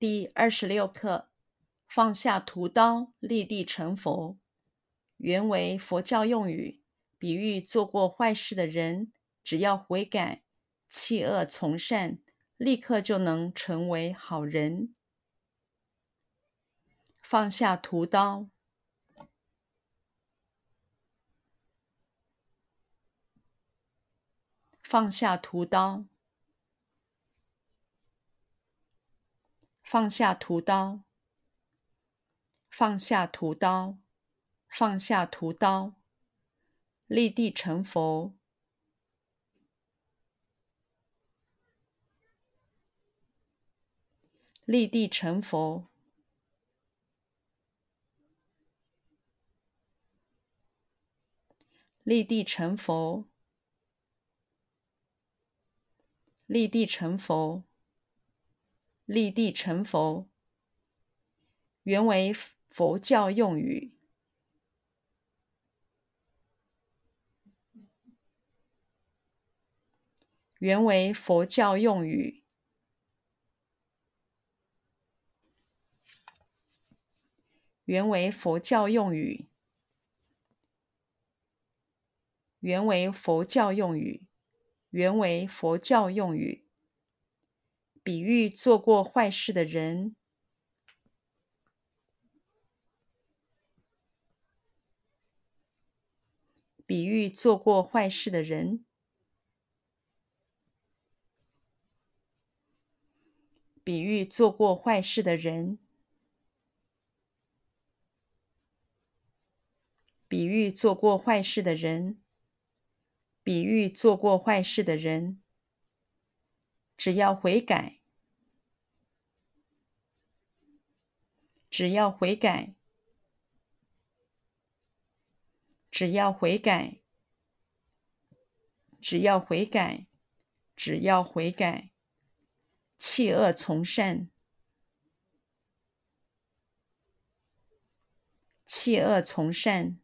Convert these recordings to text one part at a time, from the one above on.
第二十六课：放下屠刀，立地成佛。原为佛教用语，比喻做过坏事的人，只要悔改，弃恶从善，立刻就能成为好人。放下屠刀，放下屠刀。放下屠刀，放下屠刀，放下屠刀，立地成佛，立地成佛，立地成佛，立地成佛。立地成佛，原为佛教用语。原为佛教用语。原为佛教用语。原为佛教用语。原为佛教用语。比喻做过坏事的人，比喻做过坏事的人，比喻做过坏事的人，比喻做过坏事的人，比喻做过坏事的人。只要悔改，只要悔改，只要悔改，只要悔改，只要悔改，弃恶从善，弃恶从善，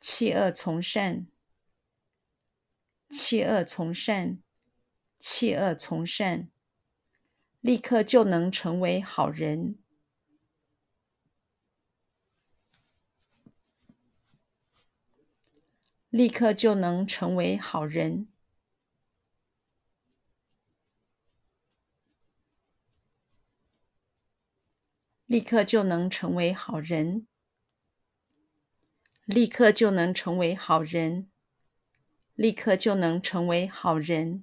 弃恶从善。弃恶从善，弃恶从善，立刻就能成为好人。立刻就能成为好人。立刻就能成为好人。立刻就能成为好人。立刻就能成为好人。